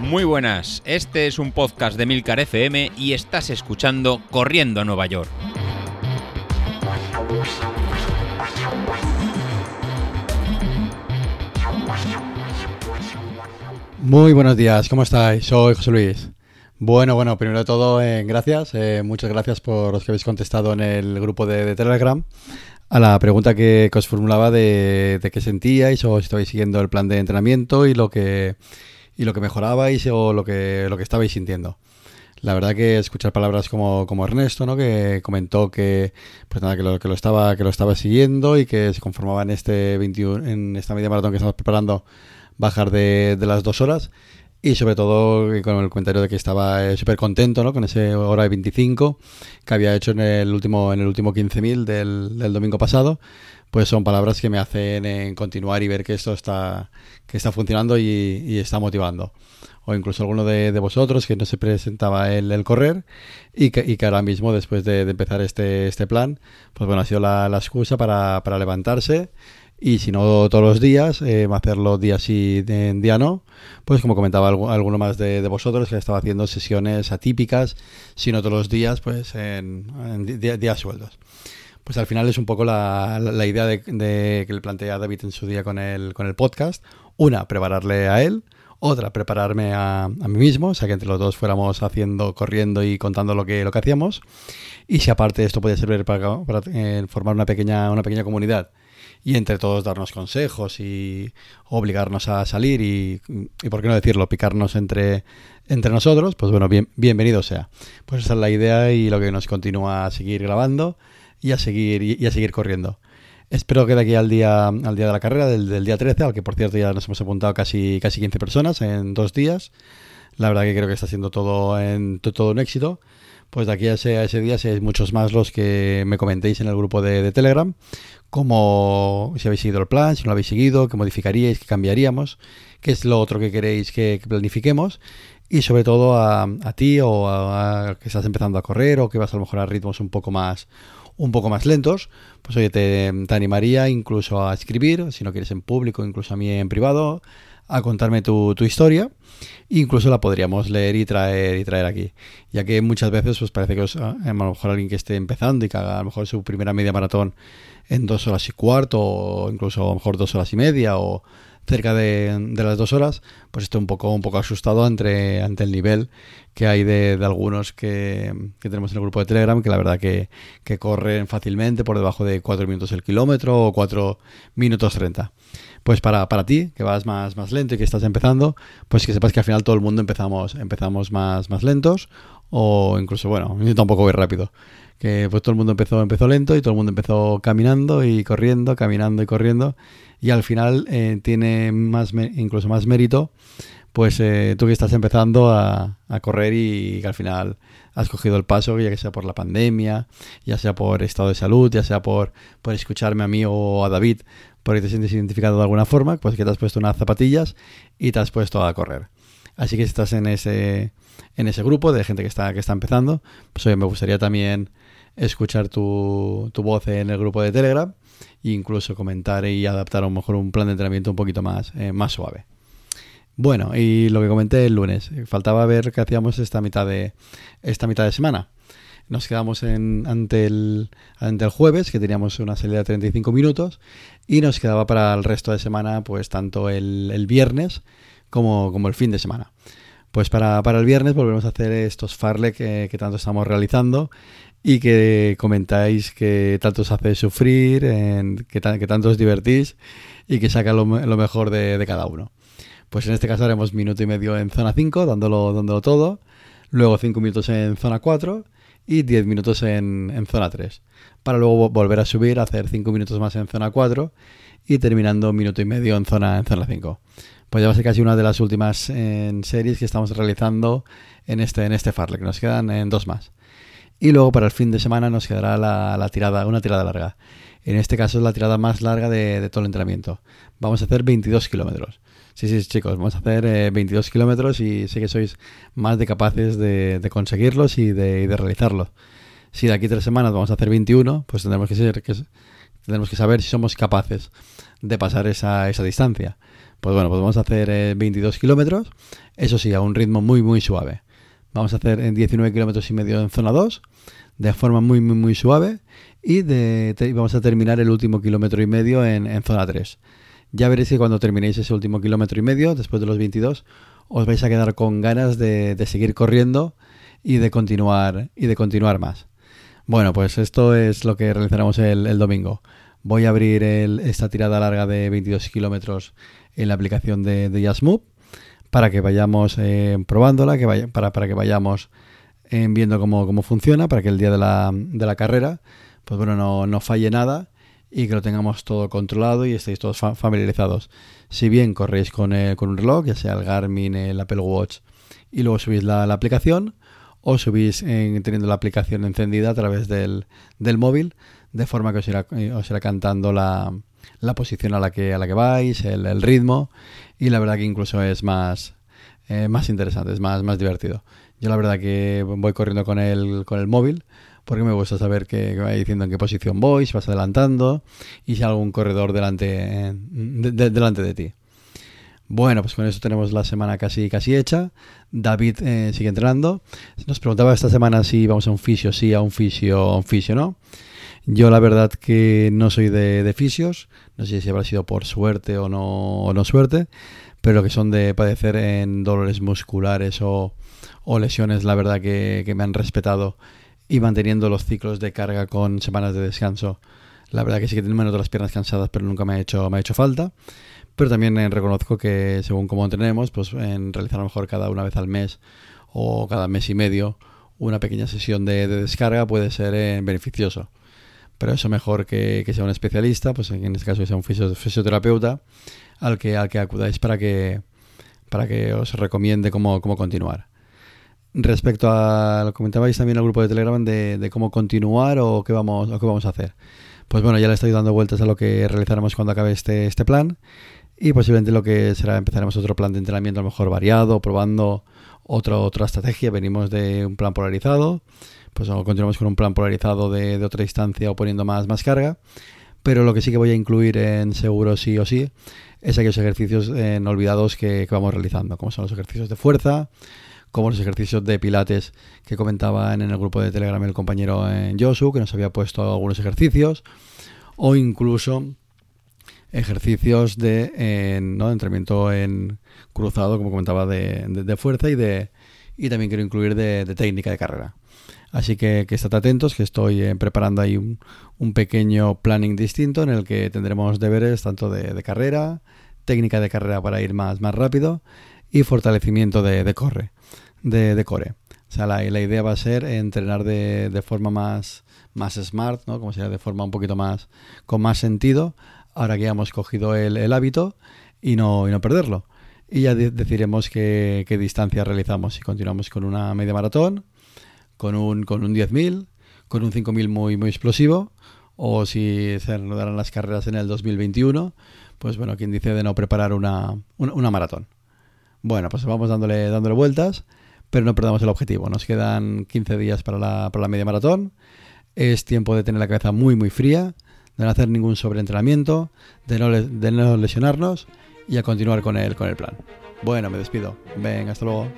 Muy buenas, este es un podcast de Milcar FM y estás escuchando Corriendo a Nueva York. Muy buenos días, ¿cómo estáis? Soy José Luis. Bueno, bueno, primero de todo, eh, gracias. eh, muchas gracias por los que habéis contestado en el grupo de, de Telegram a la pregunta que, os formulaba de, de qué sentíais o si estabais siguiendo el plan de entrenamiento y lo que, y lo que mejorabais o lo que, lo que estabais sintiendo. La verdad que escuchar palabras como, como Ernesto, ¿no? que comentó que pues nada, que lo, que lo estaba, que lo estaba siguiendo y que se conformaba en este 21, en esta media maratón que estamos preparando bajar de, de las dos horas y sobre todo eh, con el comentario de que estaba eh, súper contento ¿no? con ese hora de 25 que había hecho en el último en el último 15.000 del, del domingo pasado pues son palabras que me hacen eh, continuar y ver que esto está que está funcionando y, está motivando o incluso alguno de, vosotros que no se presentaba el, correr y que, ahora mismo después de, empezar este, este plan pues bueno ha sido la, excusa para levantarse y si no todos los días, eh, hacerlo día sí, día no, pues como comentaba alguno más de, vosotros, que estaba haciendo sesiones atípicas, si no todos los días, pues en, días, días sueldos. Pues al final es un poco la, idea de, que le plantea David en su día con el, con el podcast. Una, prepararle a él. Otra, prepararme a, a mí mismo, o sea que entre los dos fuéramos haciendo, corriendo y contando lo que, lo que hacíamos. Y si aparte esto puede servir para, para eh, formar una pequeña, una pequeña comunidad y entre todos darnos consejos y obligarnos a salir y, y por qué no decirlo, picarnos entre, entre nosotros, pues bueno, bien, bienvenido sea. Pues esa es la idea y lo que nos continúa a seguir grabando y a seguir, y a seguir corriendo. Espero que de aquí al día, al día de la carrera, del, del, día 13, al que por cierto ya nos hemos apuntado casi, casi 15 personas en dos días. La verdad que creo que está siendo todo, en, todo un éxito. Pues de aquí a ese, ese día seáis muchos más los que me comentéis en el grupo de, de Telegram cómo, si habéis seguido el plan, si no lo habéis seguido, qué modificaríais, qué cambiaríamos, qué es lo otro que queréis que, que planifiquemos y sobre todo a, a ti o a, a, que estás empezando a correr o que vas a lo mejor a ritmos un poco más un poco más lentos, pues oye, te, te animaría incluso a escribir, si no quieres en público, incluso a mí en privado, a contarme tu, tu historia. Incluso la podríamos leer y traer y traer aquí. Ya que muchas veces pues parece que os, a lo mejor alguien que esté empezando y que haga a lo mejor su primera media maratón en dos horas y cuarto, o incluso a lo mejor dos horas y media, o cerca de, de las dos horas, pues estoy un poco, un poco asustado ante, ante el nivel que hay de, de algunos que, que, tenemos en el grupo de Telegram, que la verdad que, que corren fácilmente por debajo de 4 minutos el kilómetro o 4 minutos 30 pues para, para ti, que vas más, más lento y que estás empezando, pues que sepas que al final todo el mundo empezamos, empezamos más, más lentos o incluso, bueno, yo tampoco voy rápido. Que pues todo el mundo empezó, empezó lento y todo el mundo empezó caminando y corriendo, caminando y corriendo. Y al final eh, tiene más incluso más mérito, pues eh, tú que estás empezando a, a correr y que al final has cogido el paso, ya que sea por la pandemia, ya sea por estado de salud, ya sea por, por escucharme a mí o a David, porque te sientes identificado de alguna forma, pues que te has puesto unas zapatillas y te has puesto a correr. Así que si estás en ese, en ese grupo de gente que está, que está empezando, pues oye, me gustaría también escuchar tu, tu voz en el grupo de Telegram e incluso comentar y adaptar a lo mejor un plan de entrenamiento un poquito más, eh, más suave. Bueno, y lo que comenté el lunes, faltaba ver qué hacíamos esta mitad de, esta mitad de semana. Nos quedamos ante, el, ante el jueves, que teníamos una salida de 35 minutos, y nos quedaba para el resto de semana, pues tanto el, el viernes como, como el fin de semana. Pues para, para, el viernes volvemos a hacer estos farle que, que, tanto estamos realizando y que comentáis que tanto os hace sufrir, que, que, tanto os divertís y que saca lo, mejor de, cada uno. Pues en este caso haremos minuto y medio en zona 5, dándolo, dándolo todo, luego 5 minutos en zona 4 y 10 minutos en, en, zona 3, para luego volver a subir, hacer 5 minutos más en zona 4 y terminando minuto y medio en zona, en zona 5 pues ya va a ser casi una de las últimas en series que estamos realizando en este, en este Farlek. Nos quedan en dos más. Y luego para el fin de semana nos quedará la, tirada, una tirada larga. En este caso es la tirada más larga de, todo el entrenamiento. Vamos a hacer 22 kilómetros. Sí, sí, chicos, vamos a hacer eh, 22 kilómetros y sé que sois más de capaces de, conseguirlos y de, de, realizarlos. Si de aquí tres semanas vamos a hacer 21, pues tendremos que, ser, que, tendremos que saber si somos capaces de pasar esa, esa distancia Pues bueno, pues vamos a hacer 22 eh, kilómetros, eso sí, a un ritmo muy, muy suave. Vamos a hacer en 19 kilómetros y medio en zona 2, de forma muy, muy, muy suave, y vamos a terminar el último kilómetro y medio en, en zona 3. Ya veréis que cuando terminéis ese último kilómetro y medio, después de los 22, os vais a quedar con ganas de, de seguir corriendo y de continuar y de continuar más. Bueno, pues esto es lo que realizaremos el, domingo. Voy a abrir esta tirada larga de 22 kilómetros en la aplicación de, de para que vayamos eh, probándola, que vaya, para, que vayamos eh, viendo cómo, cómo, funciona, para que el día de la, de la carrera, pues bueno, no, no, falle nada y que lo tengamos todo controlado y estéis todos familiarizados. Si bien corréis con, con un reloj, ya sea el Garmin, el Apple Watch, y luego subís la aplicación, o subís en, teniendo la aplicación encendida a través del, del móvil, de forma que os irá, eh, cantando la, la, posición a la que, a la que vais, el, ritmo, y la verdad que incluso es más, eh, más interesante, es más, más divertido. Yo la verdad que voy corriendo con el, con el móvil, porque me gusta saber que, va diciendo en qué posición voy, si vas adelantando y si hay algún corredor delante, de, delante de ti. Bueno, pues con eso tenemos la semana casi, casi hecha. David eh, sigue entrenando. Nos preguntaba esta semana si vamos a un fisio, sí, a un fisio, a un fisio, ¿no? Yo la verdad que no soy de, de fisios, no sé si habrá sido por suerte o no, o no suerte, pero que son de padecer en dolores musculares o, o lesiones, la verdad que, que, me han respetado y manteniendo los ciclos de carga con semanas de descanso. La verdad que sí que tengo menos de las piernas cansadas, pero nunca me ha hecho, me ha hecho falta. Pero también eh, reconozco que según cómo entrenemos, pues en realizar a lo mejor cada una vez al mes o cada mes y medio una pequeña sesión de, descarga puede ser eh, beneficioso. Pero eso mejor que, sea un especialista, pues en este caso que sea un fisioterapeuta, al que, al que acudáis para que, para que os recomiende cómo, cómo continuar. Respecto a lo comentabais también al grupo de Telegram de, de, cómo continuar o qué vamos, o qué vamos a hacer. Pues bueno, ya le estoy dando vueltas a lo que realizaremos cuando acabe este, este plan y posiblemente lo que será empezaremos otro plan de entrenamiento a lo mejor variado, probando otra otra estrategia. Venimos de un plan polarizado, pues continuamos con un plan polarizado de, otra distancia o poniendo más, más carga. Pero lo que sí que voy a incluir en seguro sí o sí es aquellos ejercicios en olvidados que, vamos realizando, como son los ejercicios de fuerza, como los ejercicios de pilates que comentaba en el grupo de Telegram el compañero en eh, Josu, que nos había puesto algunos ejercicios, o incluso ejercicios de, ¿no? entrenamiento en cruzado, como comentaba, de, de, fuerza y de y también quiero incluir de, técnica de carrera. Así que, que estad atentos, que estoy eh, preparando ahí un, un, pequeño planning distinto en el que tendremos deberes tanto de, carrera, técnica de carrera para ir más, más rápido y fortalecimiento de, corre, de, core. O sea, la, la, idea va a ser entrenar de, forma más, más smart, ¿no? Como sea, de forma un poquito más, con más sentido, ahora que ya hemos cogido el, hábito y no, y no perderlo. Y ya decidiremos qué, distancia realizamos, si continuamos con una media maratón, con un, con un 10.000, con un 5.000 muy, muy explosivo, o si se reanudarán las carreras en el 2021, pues bueno, quien dice de no preparar una, una, maratón. Bueno, pues vamos dándole, dándole vueltas, pero no perdamos el objetivo. Nos quedan 15 días para la, para la media maratón. Es tiempo de tener la cabeza muy, muy fría de no hacer ningún sobreentrenamiento, de no, lesionarnos y a continuar con el, con el plan. Bueno, me despido. Venga, hasta luego.